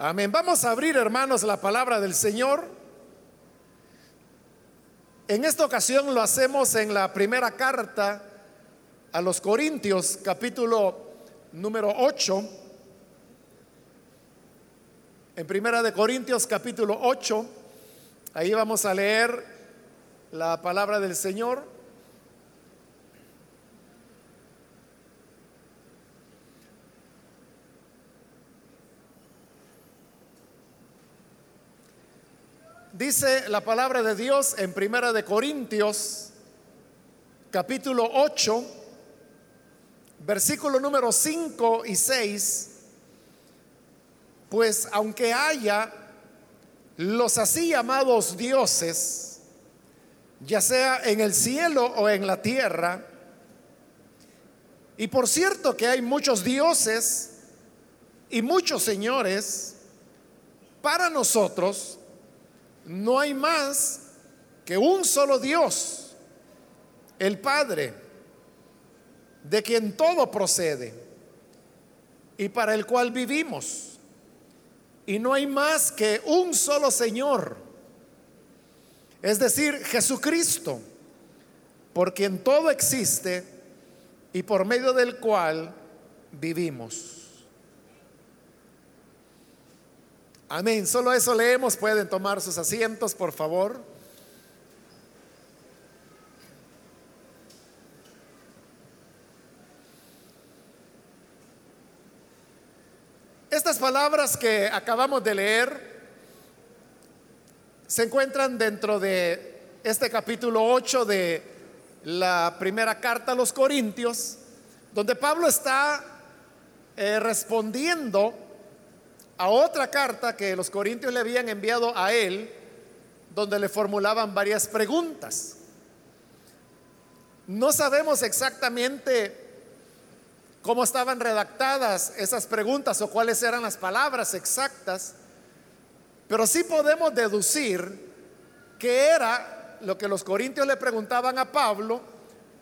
Amén. Vamos a abrir, hermanos, la palabra del Señor. En esta ocasión lo hacemos en la primera carta a los Corintios, capítulo número 8. En primera de Corintios, capítulo 8, ahí vamos a leer la palabra del Señor. Dice la palabra de Dios en Primera de Corintios, capítulo 8, versículo número 5 y 6, pues aunque haya los así llamados dioses, ya sea en el cielo o en la tierra, y por cierto que hay muchos dioses y muchos señores, para nosotros, no hay más que un solo Dios, el Padre, de quien todo procede y para el cual vivimos. Y no hay más que un solo Señor, es decir, Jesucristo, por quien todo existe y por medio del cual vivimos. Amén. Solo eso leemos. Pueden tomar sus asientos, por favor. Estas palabras que acabamos de leer se encuentran dentro de este capítulo 8 de la primera carta a los Corintios, donde Pablo está eh, respondiendo a otra carta que los corintios le habían enviado a él, donde le formulaban varias preguntas. No sabemos exactamente cómo estaban redactadas esas preguntas o cuáles eran las palabras exactas, pero sí podemos deducir que era lo que los corintios le preguntaban a Pablo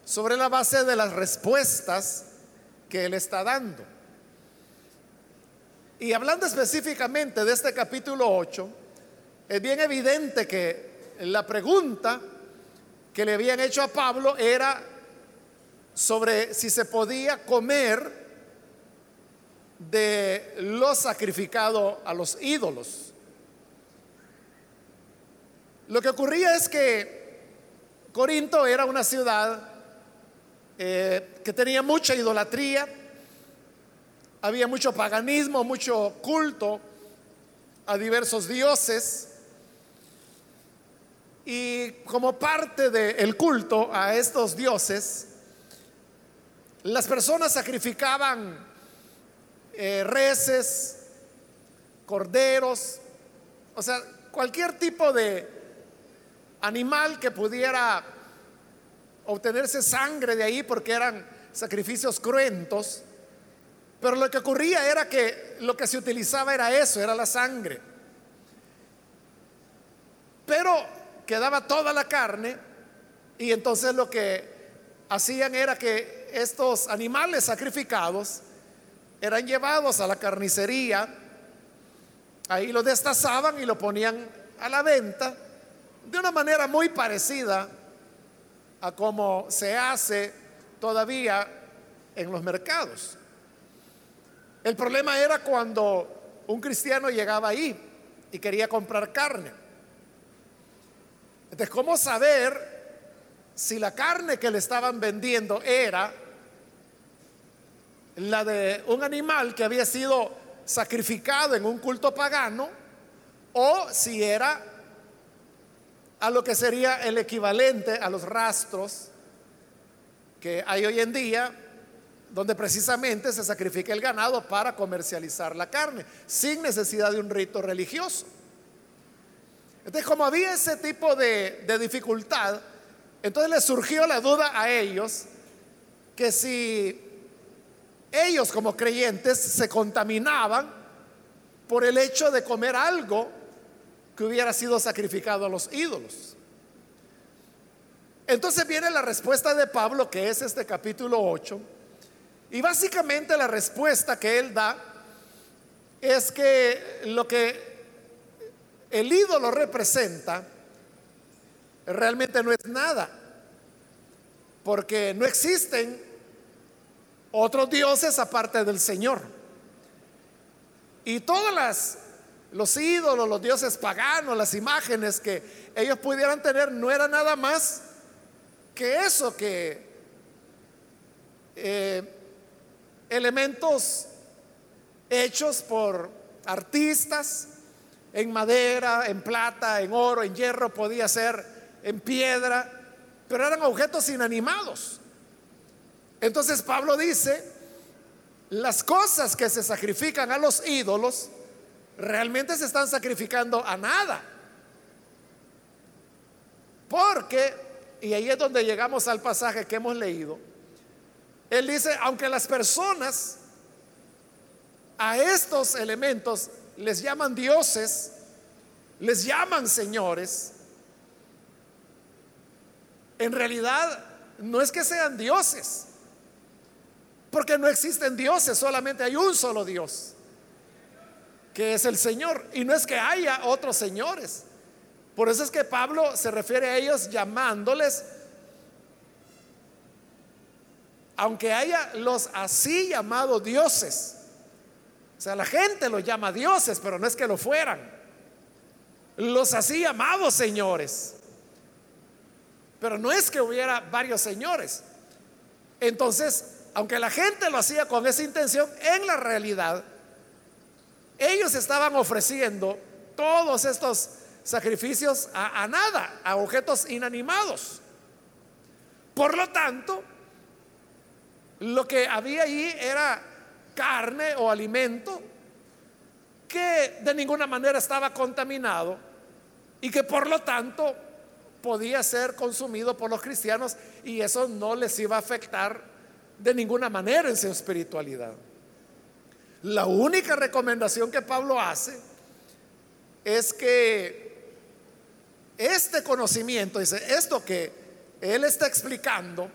sobre la base de las respuestas que él está dando. Y hablando específicamente de este capítulo 8, es bien evidente que la pregunta que le habían hecho a Pablo era sobre si se podía comer de lo sacrificado a los ídolos. Lo que ocurría es que Corinto era una ciudad eh, que tenía mucha idolatría, había mucho paganismo, mucho culto a diversos dioses. Y como parte del culto a estos dioses, las personas sacrificaban eh, reses, corderos, o sea, cualquier tipo de animal que pudiera obtenerse sangre de ahí porque eran sacrificios cruentos. Pero lo que ocurría era que lo que se utilizaba era eso, era la sangre. Pero quedaba toda la carne y entonces lo que hacían era que estos animales sacrificados eran llevados a la carnicería, ahí lo destazaban y lo ponían a la venta de una manera muy parecida a como se hace todavía en los mercados. El problema era cuando un cristiano llegaba ahí y quería comprar carne. Entonces, ¿cómo saber si la carne que le estaban vendiendo era la de un animal que había sido sacrificado en un culto pagano o si era a lo que sería el equivalente a los rastros que hay hoy en día donde precisamente se sacrifica el ganado para comercializar la carne, sin necesidad de un rito religioso. Entonces, como había ese tipo de, dificultad, entonces les surgió la duda a ellos que si ellos como creyentes se contaminaban por el hecho de comer algo que hubiera sido sacrificado a los ídolos. Entonces viene la respuesta de Pablo, que es este capítulo 8, y básicamente la respuesta que él da es que lo que el ídolo representa realmente no es nada, porque no existen otros dioses aparte del Señor. Y todas las los ídolos, los dioses paganos, las imágenes que ellos pudieran tener no era nada más que eso que eh, elementos hechos por artistas en madera, en plata, en oro, en hierro, podía ser en piedra, pero eran objetos inanimados. Entonces Pablo dice, las cosas que se sacrifican a los ídolos realmente se están sacrificando a nada. Porque, y ahí es donde llegamos al pasaje que hemos leído, él dice, aunque las personas a estos elementos les llaman dioses, les llaman señores, en realidad no es que sean dioses, porque no existen dioses, solamente hay un solo Dios, que es el Señor, y no es que haya otros señores. Por eso es que Pablo se refiere a ellos llamándoles, aunque haya los así llamados dioses, o sea, la gente los llama dioses, pero no es que lo fueran. Los así llamados señores. Pero no es que hubiera varios señores. Entonces, aunque la gente lo hacía con esa intención, en la realidad, ellos estaban ofreciendo todos estos sacrificios a, a nada, a objetos inanimados. Por lo tanto, lo que había allí era carne o alimento que de ninguna manera estaba contaminado y que por lo tanto podía ser consumido por los cristianos y eso no les iba a afectar de ninguna manera en su espiritualidad. La única recomendación que Pablo hace es que este conocimiento, dice, esto que él está explicando,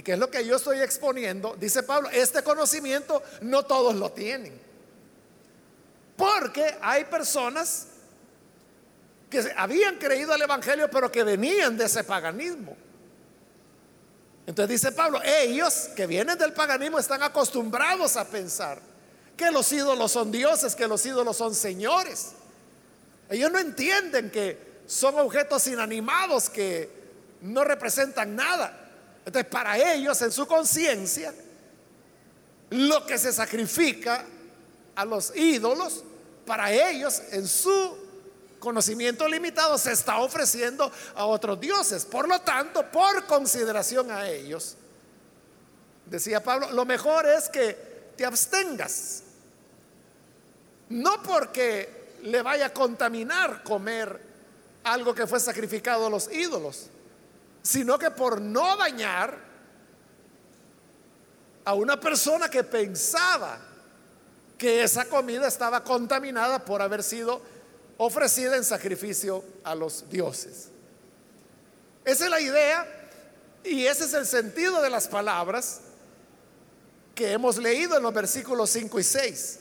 y que es lo que yo estoy exponiendo, dice Pablo, este conocimiento no todos lo tienen. Porque hay personas que habían creído al Evangelio, pero que venían de ese paganismo. Entonces dice Pablo, ellos que vienen del paganismo están acostumbrados a pensar que los ídolos son dioses, que los ídolos son señores. Ellos no entienden que son objetos inanimados que no representan nada. Entonces, para ellos, en su conciencia, lo que se sacrifica a los ídolos, para ellos, en su conocimiento limitado, se está ofreciendo a otros dioses. Por lo tanto, por consideración a ellos, decía Pablo, lo mejor es que te abstengas. No porque le vaya a contaminar comer algo que fue sacrificado a los ídolos, sino que por no dañar a una persona que pensaba que esa comida estaba contaminada por haber sido ofrecida en sacrificio a los dioses. Esa es la idea y ese es el sentido de las palabras que hemos leído en los versículos 5 y 6.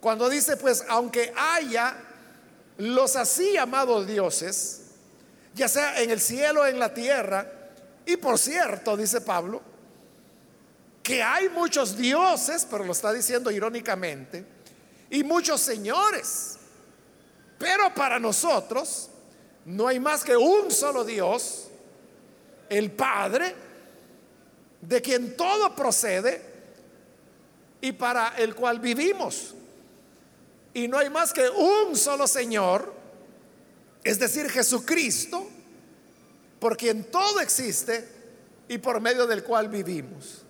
Cuando dice, pues, aunque haya los así llamados dioses, ya sea en el cielo o en la tierra. Y por cierto, dice Pablo, que hay muchos dioses, pero lo está diciendo irónicamente, y muchos señores. Pero para nosotros no hay más que un solo Dios, el Padre, de quien todo procede y para el cual vivimos. Y no hay más que un solo Señor, es decir, Jesucristo, por quien todo existe y por medio del cual vivimos.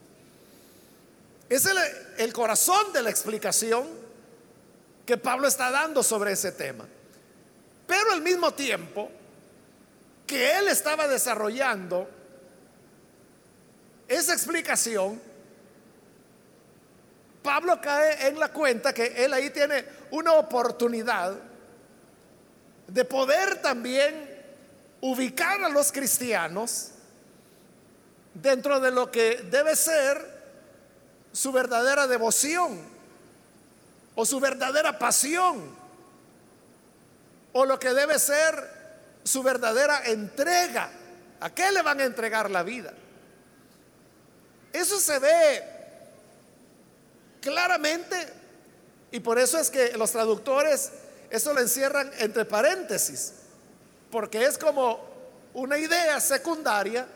Es el, el, corazón de la explicación que Pablo está dando sobre ese tema. Pero al mismo tiempo que él estaba desarrollando esa explicación, Pablo cae en la cuenta que él ahí tiene una oportunidad de poder también ubicar a los cristianos dentro de lo que debe ser su verdadera devoción o su verdadera pasión o lo que debe ser su verdadera entrega. ¿A qué le van a entregar la vida? Eso se ve claramente y por eso es que los traductores eso lo encierran entre paréntesis, porque es como una idea secundaria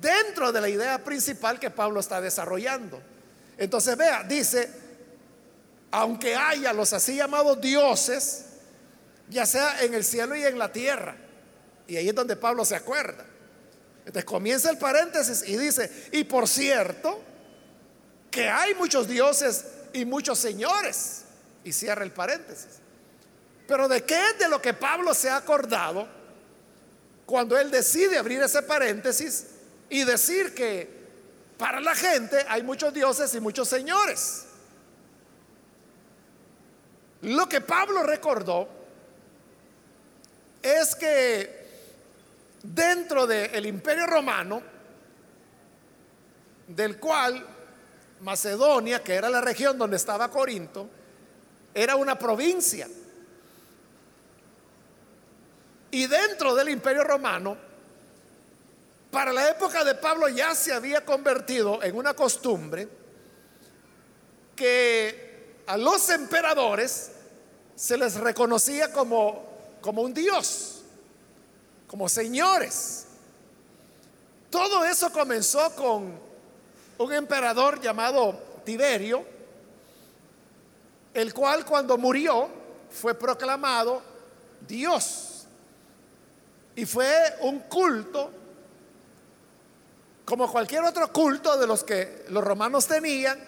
dentro de la idea principal que Pablo está desarrollando. Entonces vea, dice, aunque haya los así llamados dioses, ya sea en el cielo y en la tierra, y ahí es donde Pablo se acuerda. Entonces comienza el paréntesis y dice, y por cierto, que hay muchos dioses y muchos señores, y cierra el paréntesis. Pero ¿de qué es de lo que Pablo se ha acordado cuando él decide abrir ese paréntesis y decir que para la gente hay muchos dioses y muchos señores? Lo que Pablo recordó es que dentro del imperio romano, del cual Macedonia, que era la región donde estaba Corinto, era una provincia. Y dentro del imperio romano, para la época de Pablo ya se había convertido en una costumbre que a los emperadores se les reconocía como, como un dios como señores. Todo eso comenzó con un emperador llamado Tiberio, el cual cuando murió fue proclamado Dios. Y fue un culto como cualquier otro culto de los que los romanos tenían.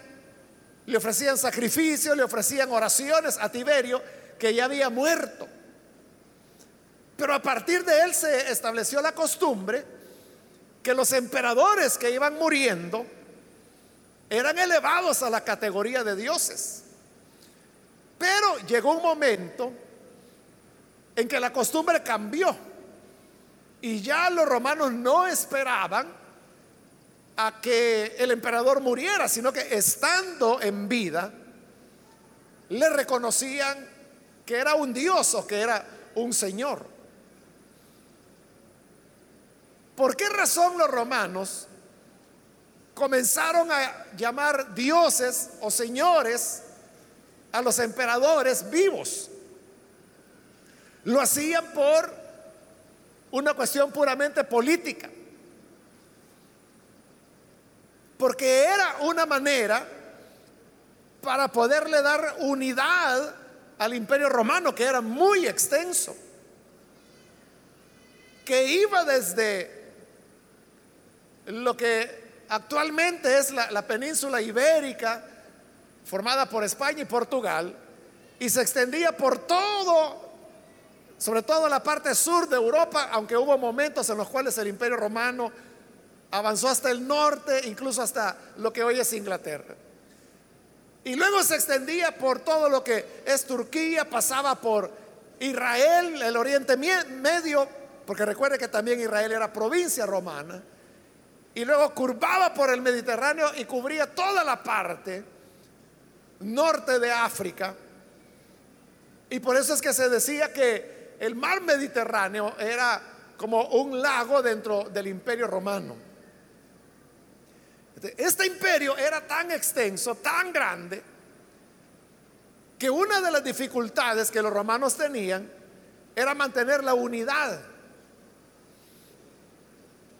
Le ofrecían sacrificios, le ofrecían oraciones a Tiberio, que ya había muerto. Pero a partir de él se estableció la costumbre que los emperadores que iban muriendo eran elevados a la categoría de dioses. Pero llegó un momento en que la costumbre cambió y ya los romanos no esperaban a que el emperador muriera, sino que estando en vida, le reconocían que era un dios o que era un señor. ¿Por qué razón los romanos comenzaron a llamar dioses o señores a los emperadores vivos? Lo hacían por una cuestión puramente política. Porque era una manera para poderle dar unidad al imperio romano, que era muy extenso, que iba desde lo que actualmente es la, península ibérica, formada por España y Portugal, y se extendía por todo, sobre todo la parte sur de Europa, aunque hubo momentos en los cuales el imperio romano avanzó hasta el norte, incluso hasta lo que hoy es Inglaterra. Y luego se extendía por todo lo que es Turquía, pasaba por Israel, el Oriente Medio, porque recuerde que también Israel era provincia romana y luego curvaba por el Mediterráneo y cubría toda la parte norte de África. Y por eso es que se decía que el mar Mediterráneo era como un lago dentro del imperio romano. Este imperio era tan extenso, tan grande, que una de las dificultades que los romanos tenían era mantener la unidad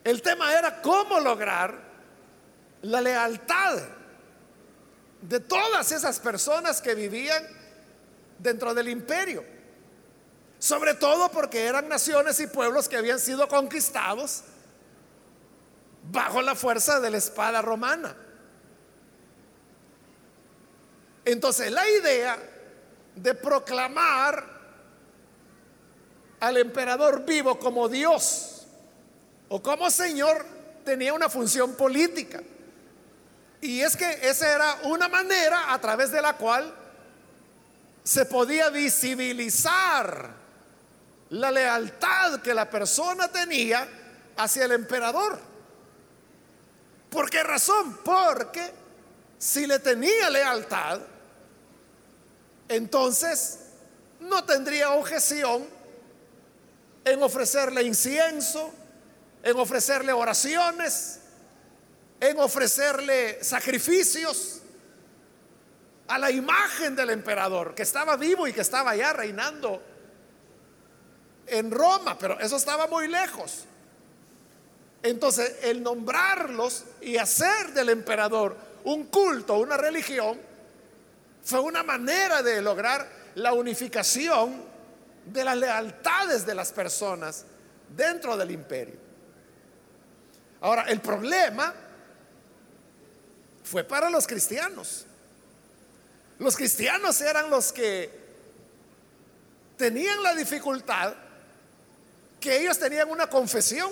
el tema era cómo lograr la lealtad de todas esas personas que vivían dentro del imperio. Sobre todo porque eran naciones y pueblos que habían sido conquistados bajo la fuerza de la espada romana. Entonces la idea de proclamar al emperador vivo como Dios o como Señor tenía una función política. Y es que esa era una manera a través de la cual se podía visibilizar la lealtad que la persona tenía hacia el emperador. ¿Por qué razón? Porque si le tenía lealtad, entonces no tendría objeción en ofrecerle incienso, en ofrecerle oraciones, en ofrecerle sacrificios a la imagen del emperador, que estaba vivo y que estaba allá reinando en Roma, pero eso estaba muy lejos. Entonces, el nombrarlos y hacer del emperador un culto, una religión, fue una manera de lograr la unificación de las lealtades de las personas dentro del imperio. Ahora, el problema fue para los cristianos. Los cristianos eran los que tenían la dificultad que ellos tenían una confesión.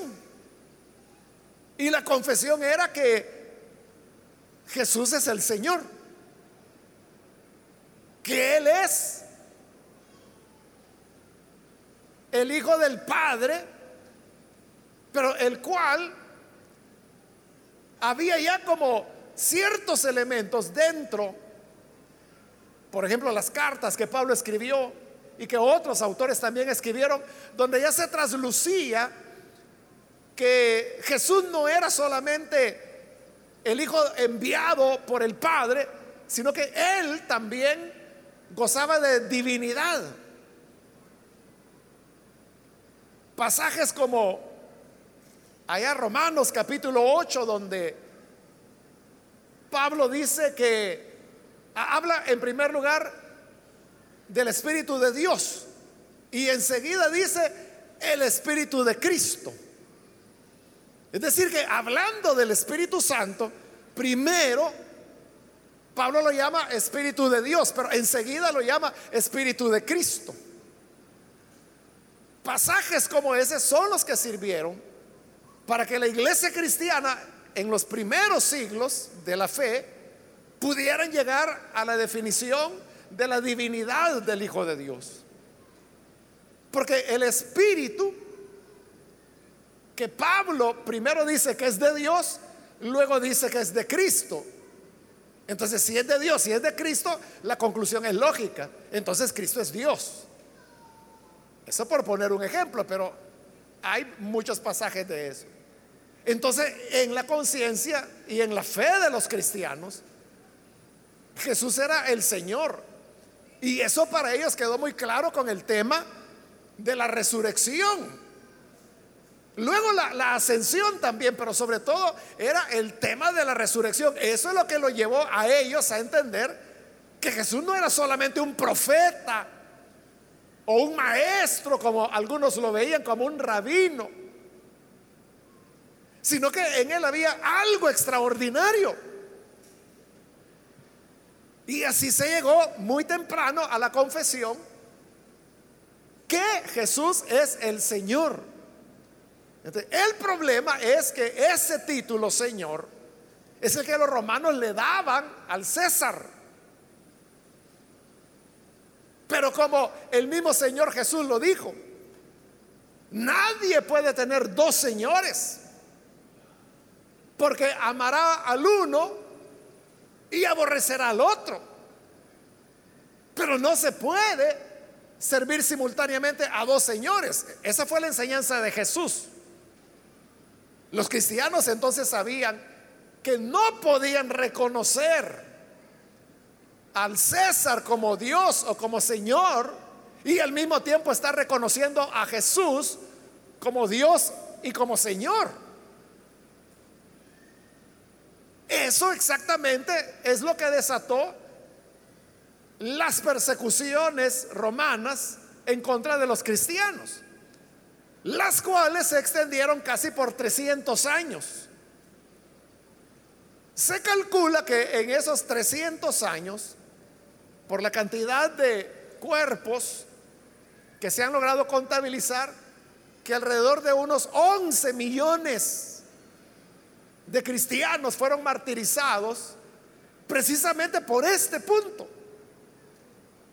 Y la confesión era que Jesús es el Señor. Que Él es el Hijo del Padre, pero el cual había ya como ciertos elementos dentro, por ejemplo, las cartas que Pablo escribió y que otros autores también escribieron, donde ya se traslucía que Jesús no era solamente el Hijo enviado por el Padre, sino que Él también gozaba de divinidad. Pasajes como allá Romanos capítulo 8, donde Pablo dice que habla en primer lugar del Espíritu de Dios y enseguida dice el Espíritu de Cristo. Es decir, que hablando del Espíritu Santo, primero Pablo lo llama Espíritu de Dios, pero enseguida lo llama Espíritu de Cristo. Pasajes como ese son los que sirvieron para que la iglesia cristiana en los primeros siglos de la fe pudieran llegar a la definición de la divinidad del Hijo de Dios. Porque el Espíritu que Pablo primero dice que es de Dios, luego dice que es de Cristo. Entonces, si es de Dios, si es de Cristo, la conclusión es lógica. Entonces, Cristo es Dios. Eso por poner un ejemplo, pero hay muchos pasajes de eso. Entonces, en la conciencia y en la fe de los cristianos, Jesús era el Señor. Y eso para ellos quedó muy claro con el tema de la resurrección. Luego la, ascensión también, pero sobre todo era el tema de la resurrección. Eso es lo que lo llevó a ellos a entender que Jesús no era solamente un profeta o un maestro, como algunos lo veían como un rabino, sino que en él había algo extraordinario. Y así se llegó muy temprano a la confesión que Jesús es el Señor el problema es que ese título, Señor, es el que los romanos le daban al César. Pero como el mismo Señor Jesús lo dijo, nadie puede tener dos señores, porque amará al uno y aborrecerá al otro. Pero no se puede servir simultáneamente a dos señores. Esa fue la enseñanza de Jesús. Los cristianos entonces sabían que no podían reconocer al César como Dios o como Señor y al mismo tiempo estar reconociendo a Jesús como Dios y como Señor. Eso exactamente es lo que desató las persecuciones romanas en contra de los cristianos las cuales se extendieron casi por 300 años. Se calcula que en esos 300 años, por la cantidad de cuerpos que se han logrado contabilizar, que alrededor de unos 11 millones de cristianos fueron martirizados precisamente por este punto,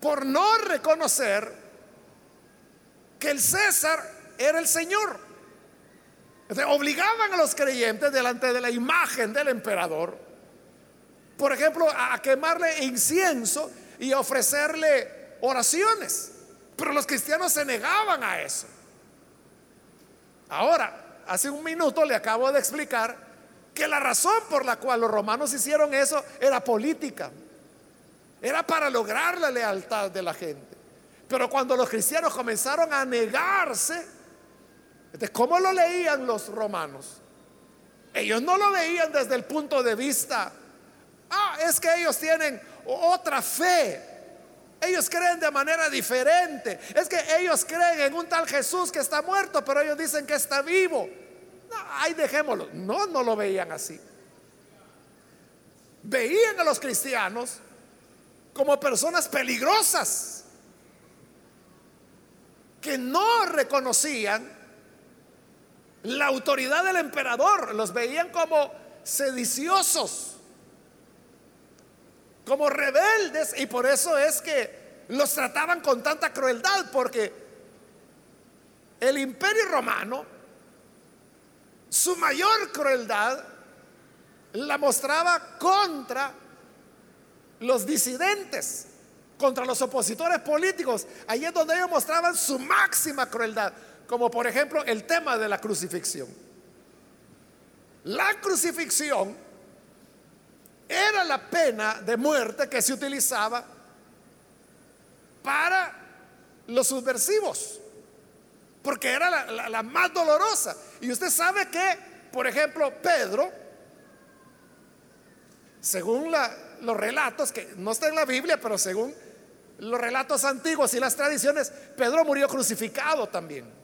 por no reconocer que el César era el Señor. obligaban a los creyentes delante de la imagen del emperador, por ejemplo, a quemarle incienso y ofrecerle oraciones. Pero los cristianos se negaban a eso. Ahora, hace un minuto le acabo de explicar que la razón por la cual los romanos hicieron eso era política. Era para lograr la lealtad de la gente. Pero cuando los cristianos comenzaron a negarse, ¿cómo lo leían los romanos? Ellos no lo veían desde el punto de vista, ah, es que ellos tienen otra fe. Ellos creen de manera diferente. Es que ellos creen en un tal Jesús que está muerto, pero ellos dicen que está vivo. No, ahí dejémoslo. No, no lo veían así. Veían a los cristianos como personas peligrosas que no reconocían la autoridad del emperador, los veían como sediciosos, como rebeldes, y por eso es que los trataban con tanta crueldad, porque el imperio romano, su mayor crueldad, la mostraba contra los disidentes, contra los opositores políticos. Ahí es donde ellos mostraban su máxima crueldad como por ejemplo el tema de la crucifixión. La crucifixión era la pena de muerte que se utilizaba para los subversivos, porque era la, más dolorosa. Y usted sabe que, por ejemplo, Pedro, según los relatos, que no está en la Biblia, pero según los relatos antiguos y las tradiciones, Pedro murió crucificado también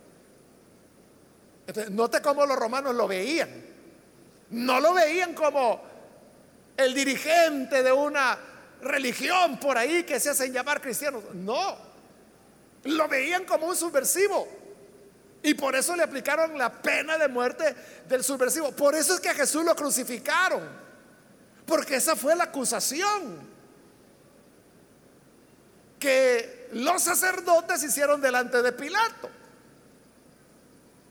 note cómo los romanos lo veían. No lo veían como el dirigente de una religión por ahí que se hacen llamar cristianos. No, lo veían como un subversivo. Y por eso le aplicaron la pena de muerte del subversivo. Por eso es que a Jesús lo crucificaron. Porque esa fue la acusación que los sacerdotes hicieron delante de Pilato.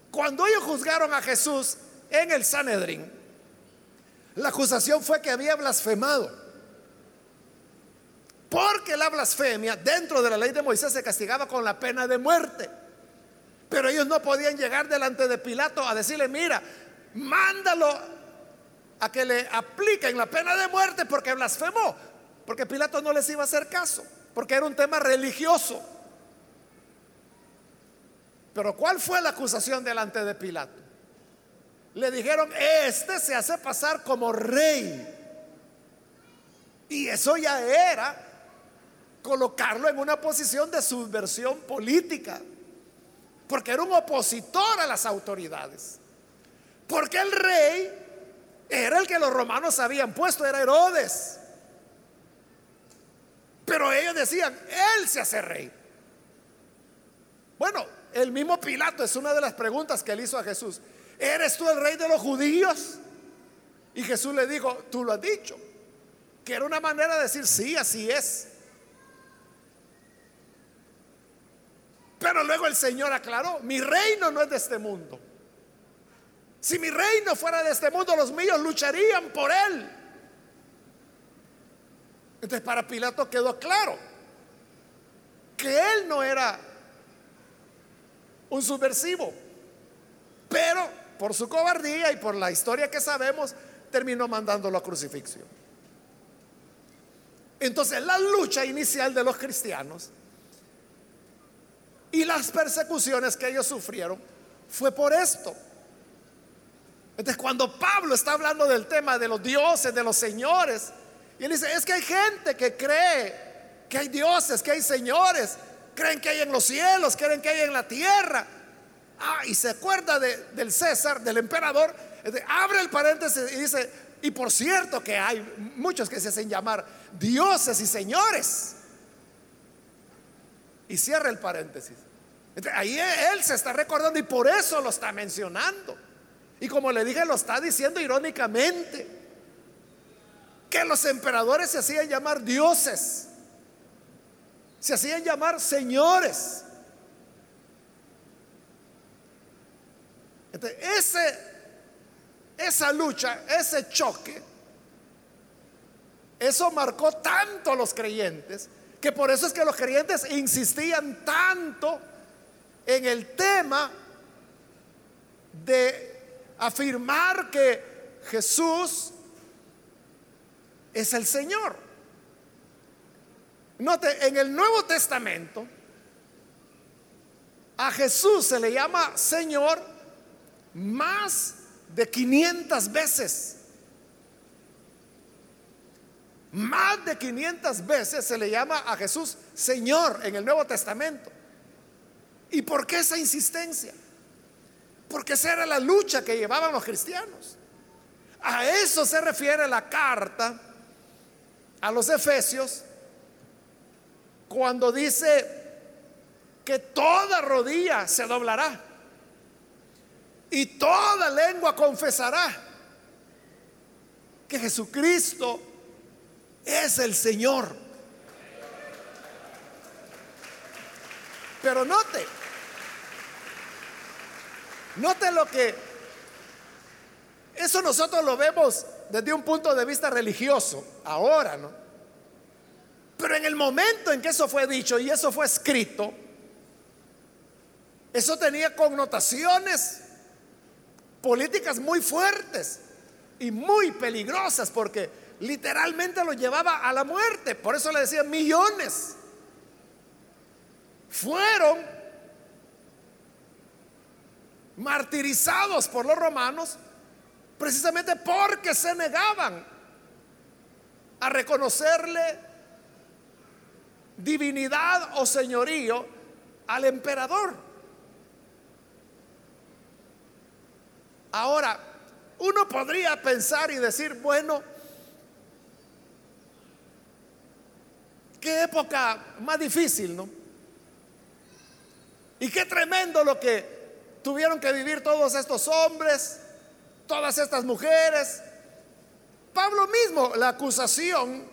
Cuando ellos juzgaron a Jesús en el Sanedrín, la acusación fue que había blasfemado. Porque la blasfemia dentro de la ley de Moisés se castigaba con la pena de muerte. Pero ellos no podían llegar delante de Pilato a decirle, mira, mándalo a que le apliquen la pena de muerte porque blasfemó. Porque Pilato no les iba a hacer caso, porque era un tema religioso. Pero ¿cuál fue la acusación delante de Pilato? Le dijeron, este se hace pasar como rey. Y eso ya era colocarlo en una posición de subversión política. Porque era un opositor a las autoridades. Porque el rey era el que los romanos habían puesto, era Herodes. Pero ellos decían, él se hace rey. Bueno, el mismo Pilato es una de las preguntas que le hizo a Jesús. ¿Eres tú el rey de los judíos? Y Jesús le dijo, tú lo has dicho. Que era una manera de decir, sí, así es. Pero luego el Señor aclaró, mi reino no es de este mundo. Si mi reino fuera de este mundo, los míos lucharían por él. Entonces para Pilato quedó claro que él no era un subversivo. Pero por su cobardía y por la historia que sabemos, terminó mandándolo a crucifixión. Entonces la lucha inicial de los cristianos y las persecuciones que ellos sufrieron fue por esto. Entonces cuando Pablo está hablando del tema de los dioses, de los señores, y él dice, es que hay gente que cree que hay dioses, que hay señores, creen que hay en los cielos, creen que hay en la tierra. Ah, y se acuerda del César, del emperador, abre el paréntesis y dice, y por cierto que hay muchos que se hacen llamar dioses y señores. Y cierra el paréntesis. ahí él se está recordando y por eso lo está mencionando. Y como le dije, lo está diciendo irónicamente. Que los emperadores se hacían llamar dioses se hacían llamar señores. ese, esa lucha, ese choque, eso marcó tanto a los creyentes que por eso es que los creyentes insistían tanto en el tema de afirmar que Jesús es el Señor. Note, en el Nuevo Testamento a Jesús se le llama Señor más de 500 veces. Más de 500 veces se le llama a Jesús Señor en el Nuevo Testamento. ¿Y por qué esa insistencia? Porque esa era la lucha que llevaban los cristianos. A eso se refiere la carta a los Efesios cuando dice que toda rodilla se doblará y toda lengua confesará que Jesucristo es el Señor. Pero note, note lo que eso nosotros lo vemos desde un punto de vista religioso, ahora, ¿no? Pero en el momento en que eso fue dicho y eso fue escrito, eso tenía connotaciones políticas muy fuertes y muy peligrosas porque literalmente lo llevaba a la muerte. Por eso le decía millones. Fueron martirizados por los romanos precisamente porque se negaban a reconocerle divinidad o señorío al emperador. Ahora, uno podría pensar y decir, bueno, qué época más difícil, ¿no? Y qué tremendo lo que tuvieron que vivir todos estos hombres, todas estas mujeres. Pablo mismo, la acusación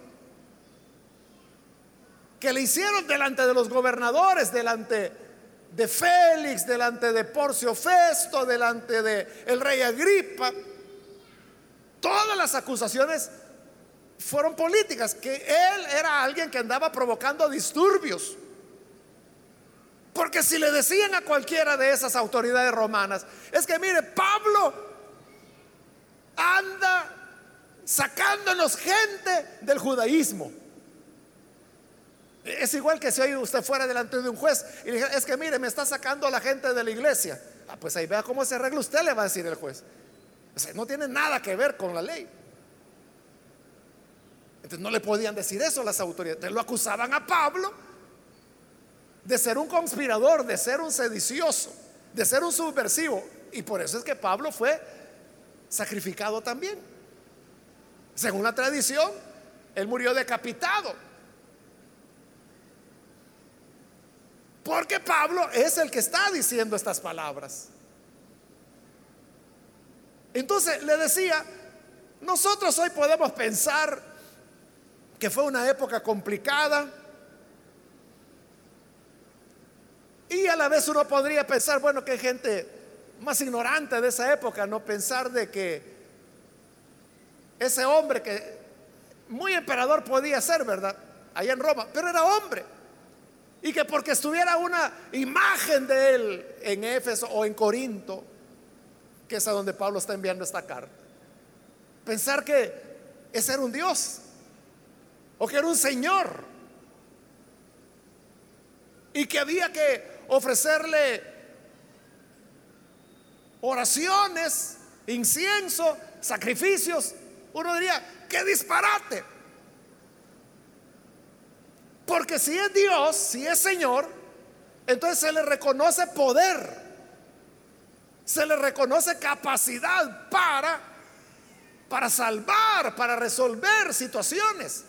que le hicieron delante de los gobernadores, delante de Félix, delante de Porcio Festo, delante de el rey Agripa, todas las acusaciones fueron políticas, que él era alguien que andaba provocando disturbios. Porque si le decían a cualquiera de esas autoridades romanas, es que mire, Pablo anda sacándonos gente del judaísmo. Es igual que si hoy usted fuera delante de un juez y le dijera, es que mire, me está sacando a la gente de la iglesia. Ah, pues ahí vea cómo se arregla usted, le va a decir el juez. O sea, no tiene nada que ver con la ley. Entonces no le podían decir eso las autoridades. Entonces lo acusaban a Pablo de ser un conspirador, de ser un sedicioso, de ser un subversivo. Y por eso es que Pablo fue sacrificado también. Según la tradición, él murió decapitado. Porque Pablo es el que está diciendo estas palabras. Entonces le decía, nosotros hoy podemos pensar que fue una época complicada y a la vez uno podría pensar, bueno, que gente más ignorante de esa época, no pensar de que ese hombre que muy emperador podía ser, ¿verdad? Allá en Roma, pero era hombre. Y que porque estuviera una imagen de él en Éfeso o en Corinto, que es a donde Pablo está enviando esta carta, pensar que ese era un Dios o que era un Señor y que había que ofrecerle oraciones, incienso, sacrificios, uno diría, qué disparate. Porque si es Dios, si es Señor, entonces se le reconoce poder, se le reconoce capacidad para para salvar, para resolver situaciones,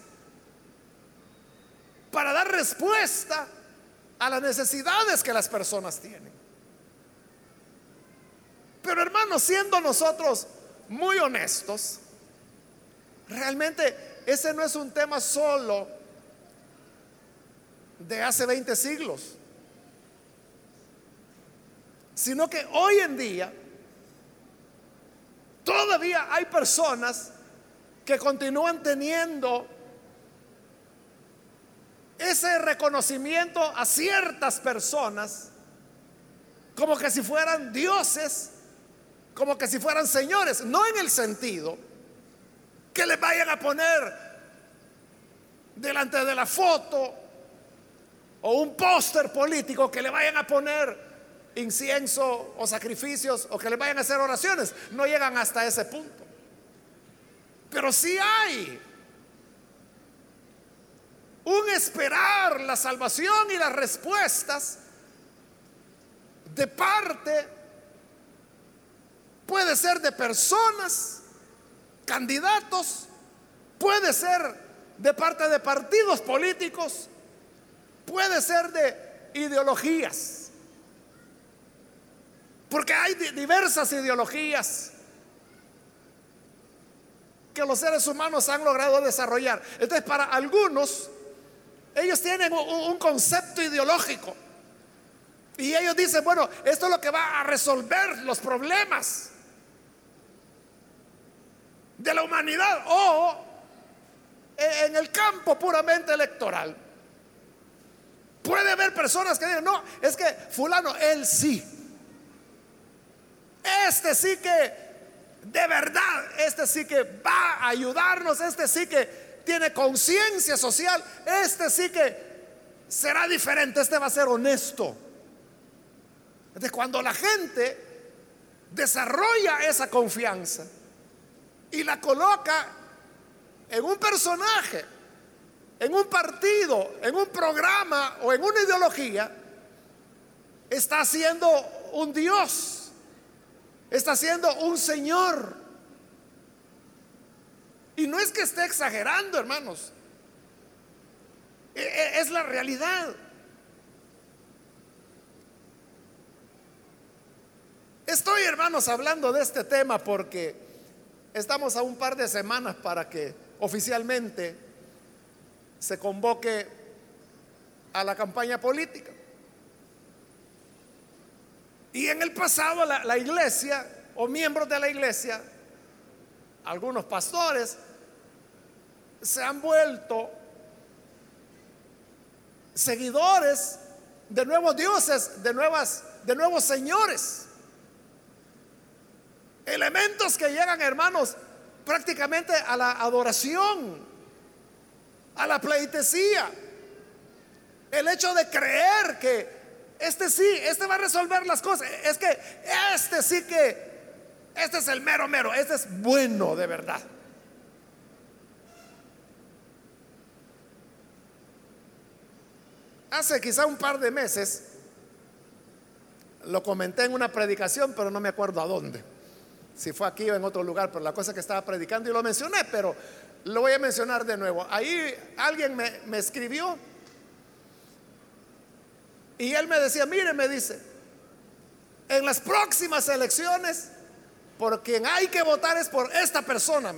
para dar respuesta a las necesidades que las personas tienen. Pero hermanos, siendo nosotros muy honestos, realmente ese no es un tema solo de hace 20 siglos, sino que hoy en día todavía hay personas que continúan teniendo ese reconocimiento a ciertas personas como que si fueran dioses, como que si fueran señores, no en el sentido que les vayan a poner delante de la foto o un póster político que le vayan a poner incienso o sacrificios o que le vayan a hacer oraciones. No llegan hasta ese punto. Pero sí hay un esperar la salvación y las respuestas de parte, puede ser de personas, candidatos, puede ser de parte de partidos políticos, puede ser de ideologías. Porque hay diversas ideologías que los seres humanos han logrado desarrollar. Entonces, para algunos, ellos tienen un, concepto ideológico. Y ellos dicen, bueno, esto es lo que va a resolver los problemas de la humanidad o en el campo puramente electoral. Puede haber personas que digan, no, es que fulano, él sí. Este sí que, de verdad, este sí que va a ayudarnos, este sí que tiene conciencia social, este sí que será diferente, este va a ser honesto. Entonces, cuando la gente desarrolla esa confianza y la coloca en un personaje, en un partido, en un programa o en una ideología, está siendo un Dios, está siendo un Señor. Y no es que esté exagerando, hermanos. E, e, es la realidad. Estoy, hermanos, hablando de este tema porque estamos a un par de semanas para que oficialmente se convoque a la campaña política. Y en el pasado la, la iglesia o miembros de la iglesia, algunos pastores, se han vuelto seguidores de nuevos dioses, de nuevas de nuevos señores. Elementos que llegan, hermanos, prácticamente a la adoración, a la pleitesía. El hecho de creer que este sí, este va a resolver las cosas. Es que este sí que, este es el mero mero, este es bueno de verdad. Hace quizá un par de meses, lo comenté en una predicación, pero no me acuerdo a dónde. Si fue aquí o en otro lugar, pero la cosa que estaba predicando y lo mencioné, pero lo voy a mencionar de nuevo. Ahí alguien me, escribió y él me decía, mire, me dice, en las próximas elecciones, por quien hay que votar es por esta persona.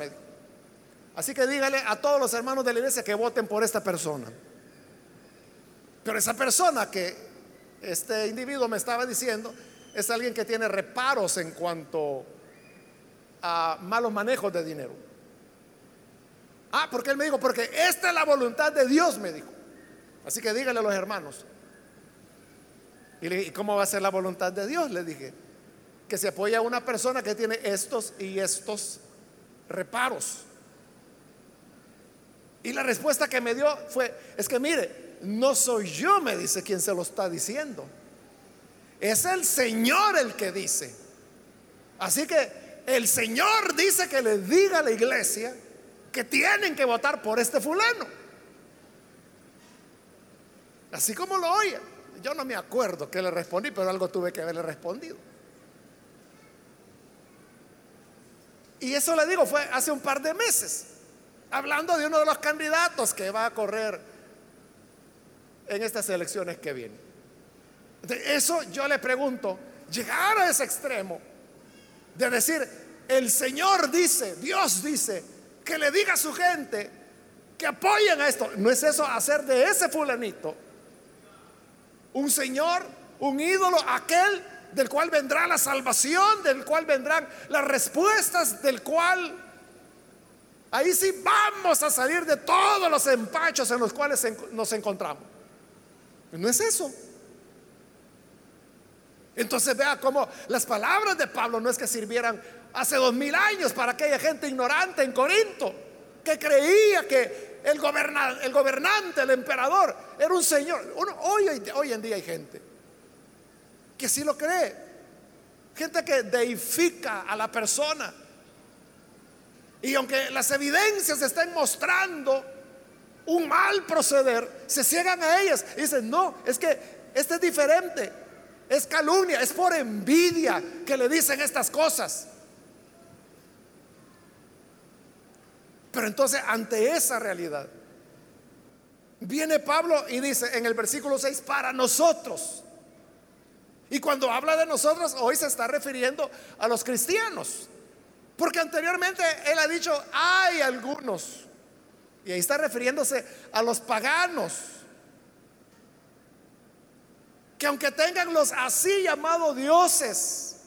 Así que dígale a todos los hermanos de la iglesia que voten por esta persona. Pero esa persona que este individuo me estaba diciendo es alguien que tiene reparos en cuanto a malos manejos de dinero. Ah, porque él me dijo, porque esta es la voluntad de Dios, me dijo. Así que dígale a los hermanos. Y le dije, ¿y cómo va a ser la voluntad de Dios? Le dije, que se apoya a una persona que tiene estos y estos reparos. Y la respuesta que me dio fue, es que mire, no soy yo, me dice quien se lo está diciendo. Es el Señor el que dice. Así que el Señor dice que le diga a la iglesia que tienen que votar por este fulano. Así como lo oye. Yo no me acuerdo que le respondí, pero algo tuve que haberle respondido. Y eso le digo, fue hace un par de meses, hablando de uno de los candidatos que va a correr en estas elecciones que vienen. eso yo le pregunto, llegar a ese extremo de decir, el Señor dice, Dios dice, que le diga a su gente que apoyen a esto. ¿No es eso hacer de ese fulanito un Señor, un ídolo, aquel del cual vendrá la salvación, del cual vendrán las respuestas, del cual ahí sí vamos a salir de todos los empachos en los cuales nos encontramos. No es eso. Entonces vea cómo las palabras de Pablo no es que sirvieran hace dos mil años para aquella gente ignorante en Corinto, que creía que el, el gobernante, el emperador, era un señor. hoy, hoy en día hay gente que sí lo cree. Gente que deifica a la persona. Y aunque las evidencias estén mostrando un mal proceder, se ciegan a ellas y dicen, no, es que este es diferente, es calumnia, es por envidia que le dicen estas cosas. Pero entonces ante esa realidad, viene Pablo y dice en el versículo 6, para nosotros. Y cuando habla de nosotros, hoy se está refiriendo a los cristianos. Porque anteriormente él ha dicho, hay algunos. Y ahí está refiriéndose a los paganos. Que aunque tengan los así llamados dioses,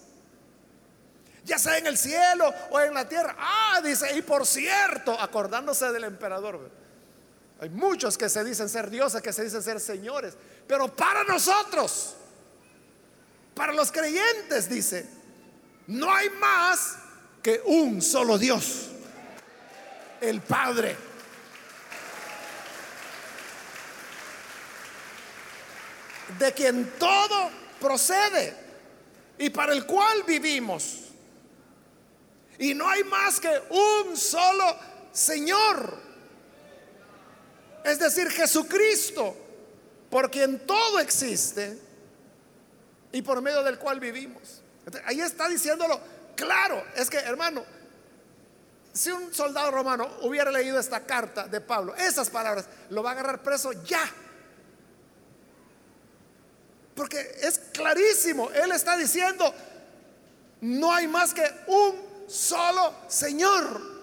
ya sea en el cielo o en la tierra. Ah, dice, y por cierto, acordándose del emperador. Hay muchos que se dicen ser dioses, que se dicen ser señores. Pero para nosotros, para los creyentes, dice, no hay más que un solo Dios, el Padre. De quien todo procede y para el cual vivimos. Y no hay más que un solo Señor. Es decir, Jesucristo, por quien todo existe y por medio del cual vivimos. ahí está diciéndolo claro. Es que, hermano, si un soldado romano hubiera leído esta carta de Pablo, esas palabras, lo va a agarrar preso ya. Porque es clarísimo, él está diciendo, no hay más que un solo Señor.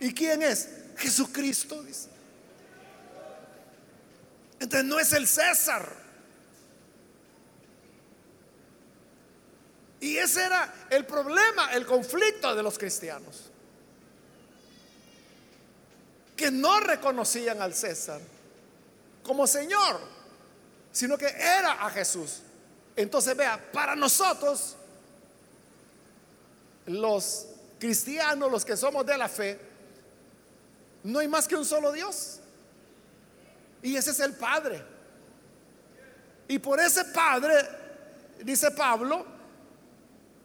¿Y quién es? Jesucristo, dice. Entonces no es el César. Y ese era el problema, el conflicto de los cristianos. Que no reconocían al César como Señor, sino que era a Jesús. Entonces vea, para nosotros, los cristianos, los que somos de la fe, no hay más que un solo Dios. Y ese es el Padre. Y por ese Padre, dice Pablo,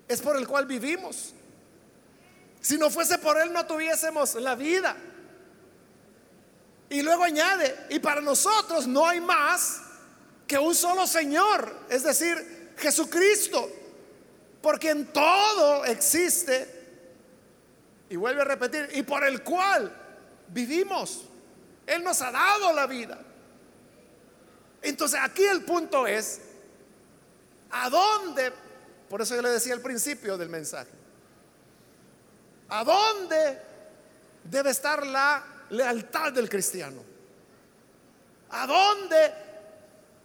es por el cual vivimos. Si no fuese por Él no tuviésemos la vida. Y luego añade, y para nosotros no hay más que un solo Señor, es decir, Jesucristo, porque en todo existe, y vuelve a repetir, y por el cual vivimos. Él nos ha dado la vida. Entonces aquí el punto es, ¿a dónde por eso yo le decía al principio del mensaje. ¿A dónde debe estar la lealtad del cristiano? ¿A dónde,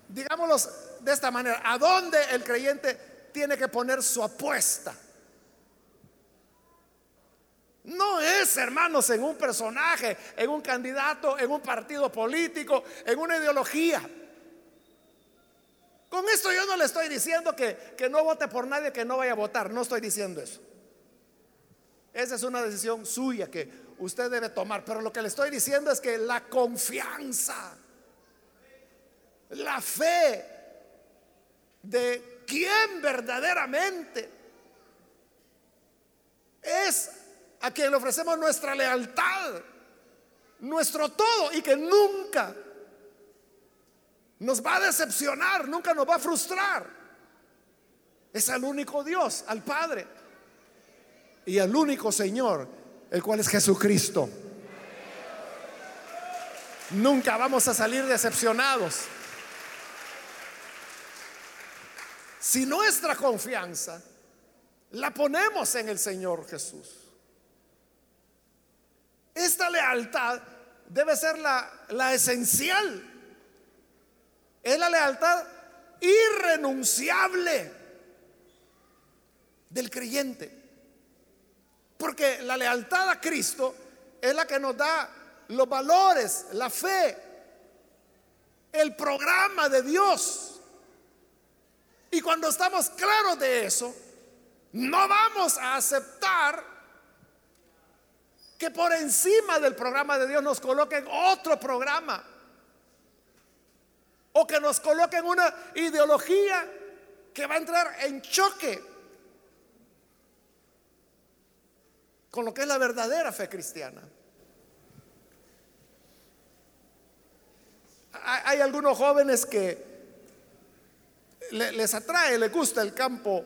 digámoslo de esta manera, a dónde el creyente tiene que poner su apuesta? No es, hermanos, en un personaje, en un candidato, en un partido político, en una ideología. Con esto yo no le estoy diciendo que, que no vote por nadie que no vaya a votar, no estoy diciendo eso. Esa es una decisión suya que usted debe tomar, pero lo que le estoy diciendo es que la confianza, la fe de quien verdaderamente es a quien le ofrecemos nuestra lealtad, nuestro todo y que nunca nos va a decepcionar, nunca nos va a frustrar. Es al único Dios, al Padre y al único Señor, el cual es Jesucristo. Nunca vamos a salir decepcionados. Si nuestra confianza la ponemos en el Señor Jesús, esta lealtad debe ser la, la esencial es la lealtad irrenunciable del creyente. Porque la lealtad a Cristo es la que nos da los valores, la fe, el programa de Dios. Y cuando estamos claros de eso, no vamos a aceptar que por encima del programa de Dios nos coloquen otro programa. O que nos coloquen una ideología que va a entrar en choque con lo que es la verdadera fe cristiana. Hay algunos jóvenes que les atrae, les gusta el campo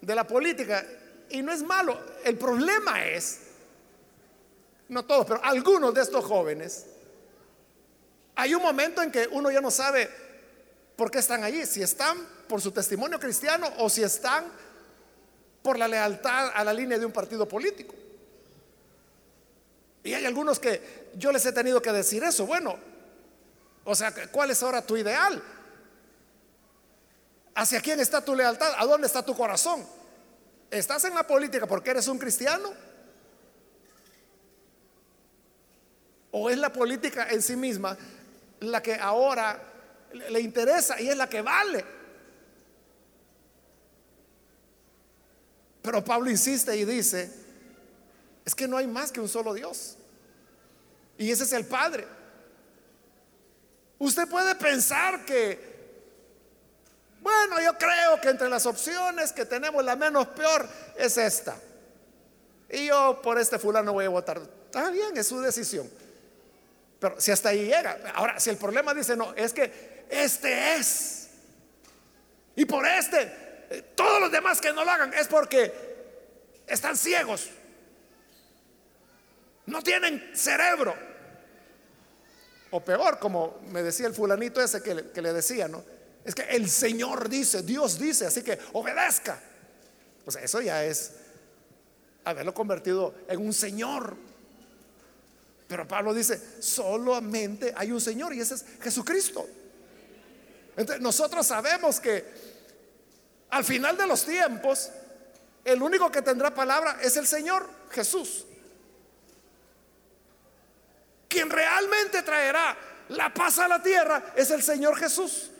de la política y no es malo. El problema es, no todos, pero algunos de estos jóvenes, hay un momento en que uno ya no sabe por qué están allí, si están por su testimonio cristiano o si están por la lealtad a la línea de un partido político. Y hay algunos que yo les he tenido que decir eso. Bueno, o sea, ¿cuál es ahora tu ideal? ¿Hacia quién está tu lealtad? ¿A dónde está tu corazón? ¿Estás en la política porque eres un cristiano? ¿O es la política en sí misma la que ahora le interesa y es la que vale? Pero Pablo insiste y dice, es que no hay más que un solo Dios. Y ese es el Padre. Usted puede pensar que, bueno, yo creo que entre las opciones que tenemos la menos peor es esta. Y yo por este fulano voy a votar. Está bien, es su decisión. Pero si hasta ahí llega. Ahora, si el problema dice, no, es que este es. Y por este, eh, todos los demás que no lo hagan es porque están ciegos. No tienen cerebro. O peor, como me decía el fulanito ese que le, decía, ¿no? Es que el Señor dice, Dios dice, así que obedezca. Pues eso ya es haberlo convertido en un Señor. Pero Pablo dice, solamente hay un Señor y ese es Jesucristo. Entonces nosotros sabemos que al final de los tiempos, el único que tendrá palabra es el Señor Jesús. Quien realmente traerá la paz a la tierra es el Señor Jesús.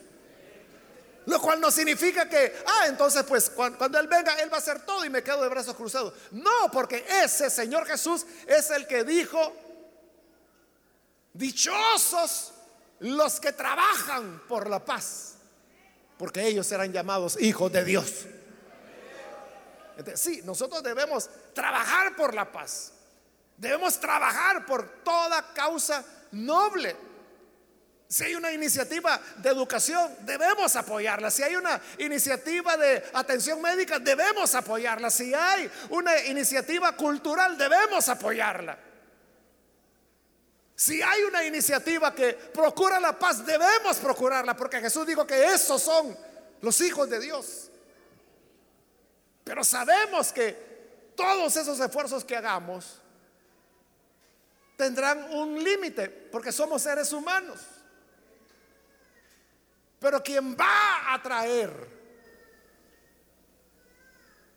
Lo cual no significa que, ah, entonces pues cuando, Él venga, Él va a hacer todo y me quedo de brazos cruzados. No, porque ese Señor Jesús es el que dijo, dichosos los que trabajan por la paz, porque ellos serán llamados hijos de Dios. Entonces, sí, nosotros debemos trabajar por la paz. Debemos trabajar por toda causa noble. Si hay una iniciativa de educación, debemos apoyarla. Si hay una iniciativa de atención médica, debemos apoyarla. Si hay una iniciativa cultural, debemos apoyarla. Si hay una iniciativa que procura la paz, debemos procurarla, porque Jesús dijo que esos son los hijos de Dios. Pero sabemos que todos esos esfuerzos que hagamos tendrán un límite, porque somos seres humanos. Pero quien va a traer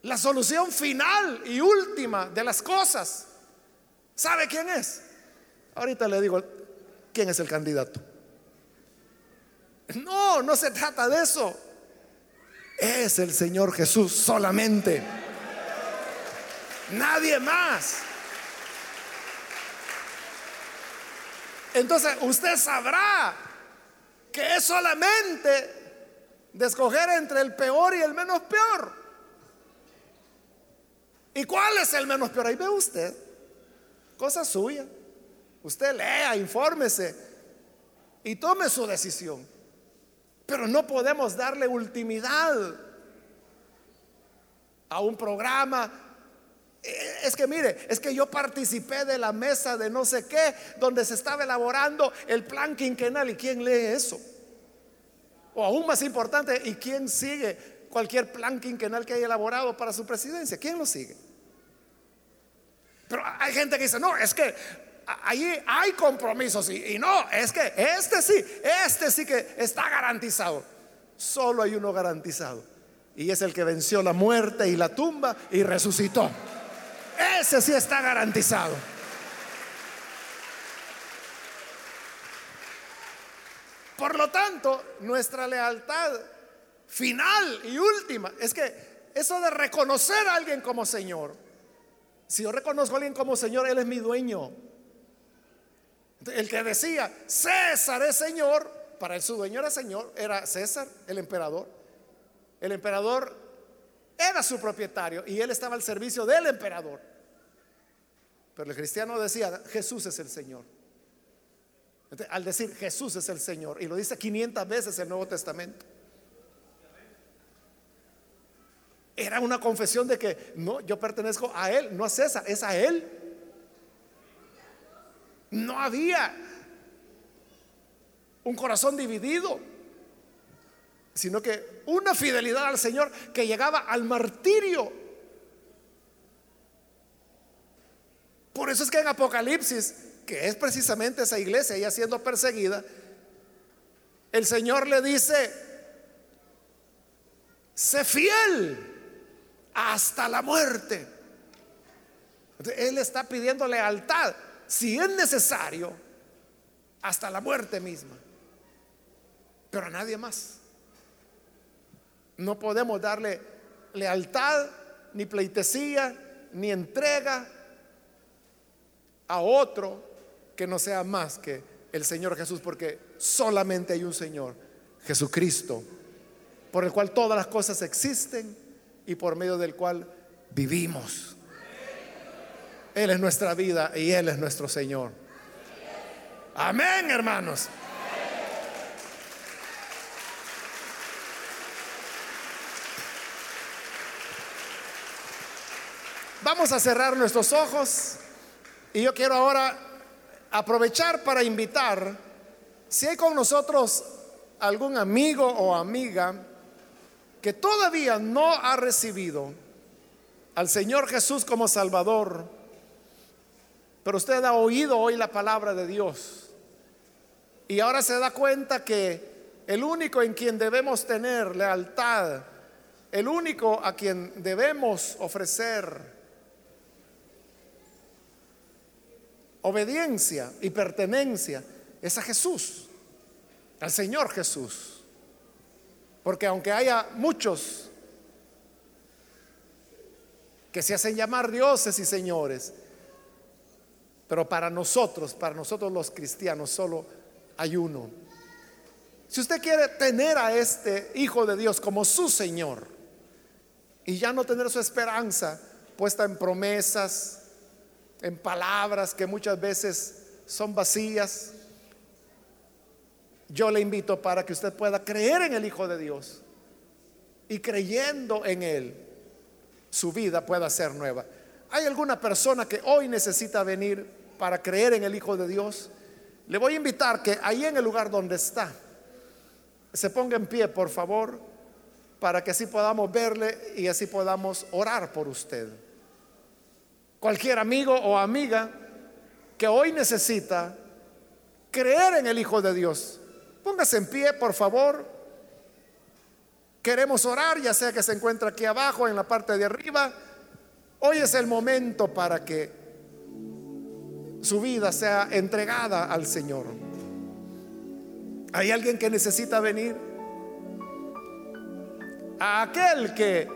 la solución final y última de las cosas, ¿sabe quién es? Ahorita le digo quién es el candidato. No, no se trata de eso. Es el Señor Jesús solamente. Nadie más. Entonces usted sabrá que es solamente de escoger entre el peor y el menos peor. ¿Y cuál es el menos peor? Ahí ve usted. Cosa suya. Usted lea, infórmese y tome su decisión. Pero no podemos darle ultimidad a un programa es que mire, es que yo participé de la mesa de no sé qué, donde se estaba elaborando el plan quinquenal. ¿Y quién lee eso? O aún más importante, ¿y quién sigue cualquier plan quinquenal que haya elaborado para su presidencia? ¿Quién lo sigue? Pero hay gente que dice, no, es que ahí hay compromisos y, y no, es que este sí, este sí que está garantizado. Solo hay uno garantizado. Y es el que venció la muerte y la tumba y resucitó. Ese sí está garantizado. Por lo tanto, nuestra lealtad final y última es que eso de reconocer a alguien como Señor, si yo reconozco a alguien como Señor, Él es mi dueño. El que decía, César es Señor, para él su dueño era Señor, era César, el emperador. El emperador era su propietario y él estaba al servicio del emperador. Pero el cristiano decía, Jesús es el Señor. al decir Jesús es el Señor, y lo dice 500 veces el Nuevo Testamento, era una confesión de que no, yo pertenezco a Él, no a César, es a Él. No había un corazón dividido, sino que una fidelidad al Señor que llegaba al martirio. Por eso es que en Apocalipsis, que es precisamente esa iglesia, ella siendo perseguida, el Señor le dice, sé fiel hasta la muerte. él está pidiendo lealtad, si es necesario, hasta la muerte misma. Pero a nadie más. No podemos darle lealtad, ni pleitesía, ni entrega a otro que no sea más que el Señor Jesús, porque solamente hay un Señor, Jesucristo, por el cual todas las cosas existen y por medio del cual vivimos. Él es nuestra vida y Él es nuestro Señor. Amén, hermanos. Vamos a cerrar nuestros ojos y yo quiero ahora aprovechar para invitar, si hay con nosotros algún amigo o amiga que todavía no ha recibido al Señor Jesús como Salvador, pero usted ha oído hoy la palabra de Dios y ahora se da cuenta que el único en quien debemos tener lealtad, el único a quien debemos ofrecer obediencia y pertenencia es a Jesús, al Señor Jesús. Porque aunque haya muchos que se hacen llamar dioses y señores, pero para nosotros, para nosotros los cristianos, solo hay uno. Si usted quiere tener a este Hijo de Dios como su Señor y ya no tener su esperanza puesta en promesas, en palabras que muchas veces son vacías. Yo le invito para que usted pueda creer en el Hijo de Dios y creyendo en Él, su vida pueda ser nueva. ¿Hay alguna persona que hoy necesita venir para creer en el Hijo de Dios? Le voy a invitar que ahí en el lugar donde está, se ponga en pie, por favor, para que así podamos verle y así podamos orar por usted cualquier amigo o amiga que hoy necesita creer en el Hijo de Dios. Póngase en pie, por favor. Queremos orar, ya sea que se encuentra aquí abajo, en la parte de arriba. Hoy es el momento para que su vida sea entregada al Señor. ¿Hay alguien que necesita venir? A aquel que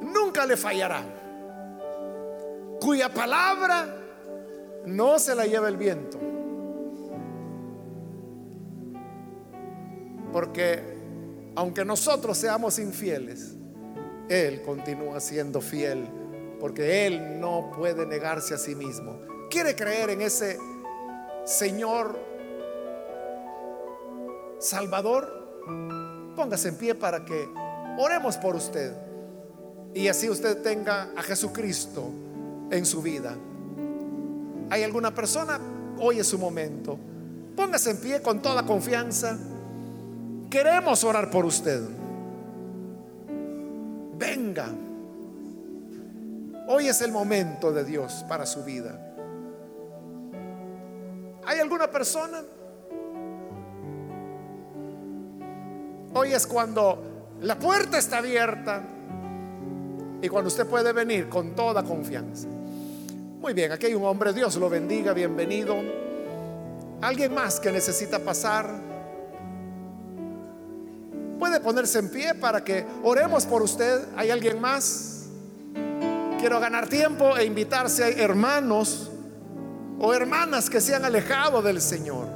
nunca le fallará cuya palabra no se la lleva el viento. Porque aunque nosotros seamos infieles, Él continúa siendo fiel, porque Él no puede negarse a sí mismo. ¿Quiere creer en ese Señor Salvador? Póngase en pie para que oremos por usted y así usted tenga a Jesucristo en su vida. ¿Hay alguna persona? Hoy es su momento. Póngase en pie con toda confianza. Queremos orar por usted. Venga. Hoy es el momento de Dios para su vida. ¿Hay alguna persona? Hoy es cuando la puerta está abierta y cuando usted puede venir con toda confianza. Muy bien, aquí hay un hombre, Dios lo bendiga, bienvenido. Alguien más que necesita pasar. Puede ponerse en pie para que oremos por usted. ¿Hay alguien más? Quiero ganar tiempo e invitarse a hermanos o hermanas que se han alejado del Señor.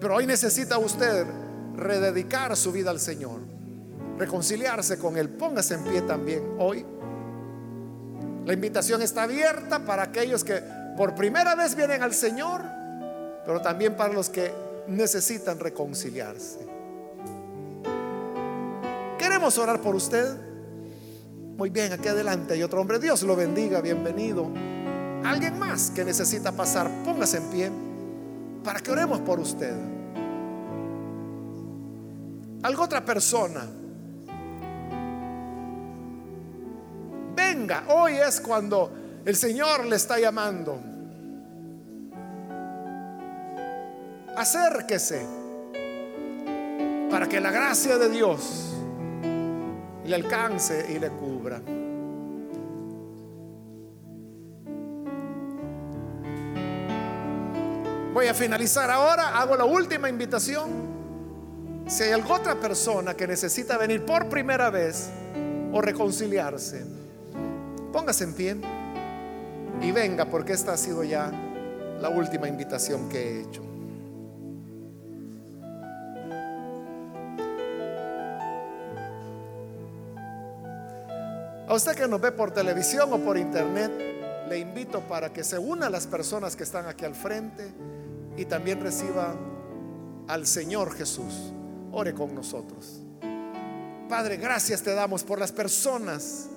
Pero hoy necesita usted rededicar su vida al Señor, reconciliarse con Él. Póngase en pie también hoy. La invitación está abierta para aquellos que por primera vez vienen al Señor, pero también para los que necesitan reconciliarse. Queremos orar por usted. Muy bien, aquí adelante hay otro hombre. Dios lo bendiga, bienvenido. Alguien más que necesita pasar, póngase en pie para que oremos por usted. Algo otra persona. Hoy es cuando el Señor le está llamando. Acérquese para que la gracia de Dios le alcance y le cubra. Voy a finalizar ahora, hago la última invitación. Si hay alguna otra persona que necesita venir por primera vez o reconciliarse, póngase en pie y venga porque esta ha sido ya la última invitación que he hecho. A usted que nos ve por televisión o por internet, le invito para que se una a las personas que están aquí al frente y también reciba al Señor Jesús. Ore con nosotros. Padre, gracias te damos por las personas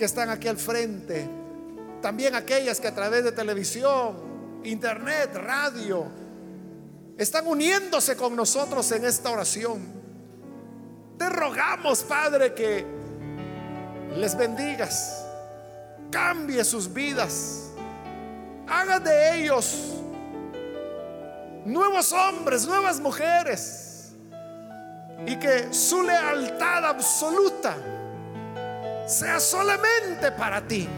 que están aquí al frente, también aquellas que a través de televisión, internet, radio, están uniéndose con nosotros en esta oración. Te rogamos, Padre, que les bendigas, cambie sus vidas, haga de ellos nuevos hombres, nuevas mujeres. Y que su lealtad absoluta sea solamente para ti.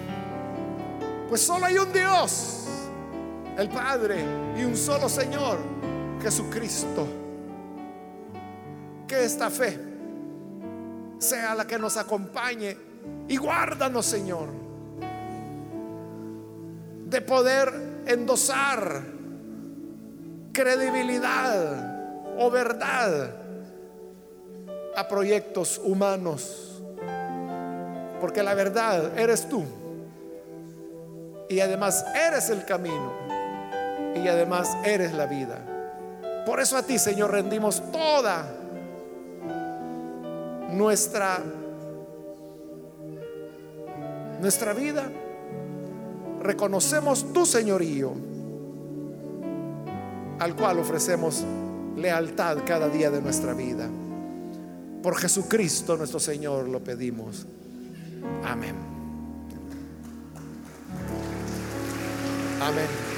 Pues solo hay un Dios, el Padre, y un solo Señor, Jesucristo. Que esta fe sea la que nos acompañe y guárdanos, Señor, de poder endosar credibilidad o verdad a proyectos humanos. Porque la verdad eres tú. Y además eres el camino. Y además eres la vida. Por eso a ti, Señor, rendimos toda nuestra nuestra vida. Reconocemos tu señorío al cual ofrecemos lealtad cada día de nuestra vida. Por Jesucristo nuestro Señor lo pedimos. Amén. Amén.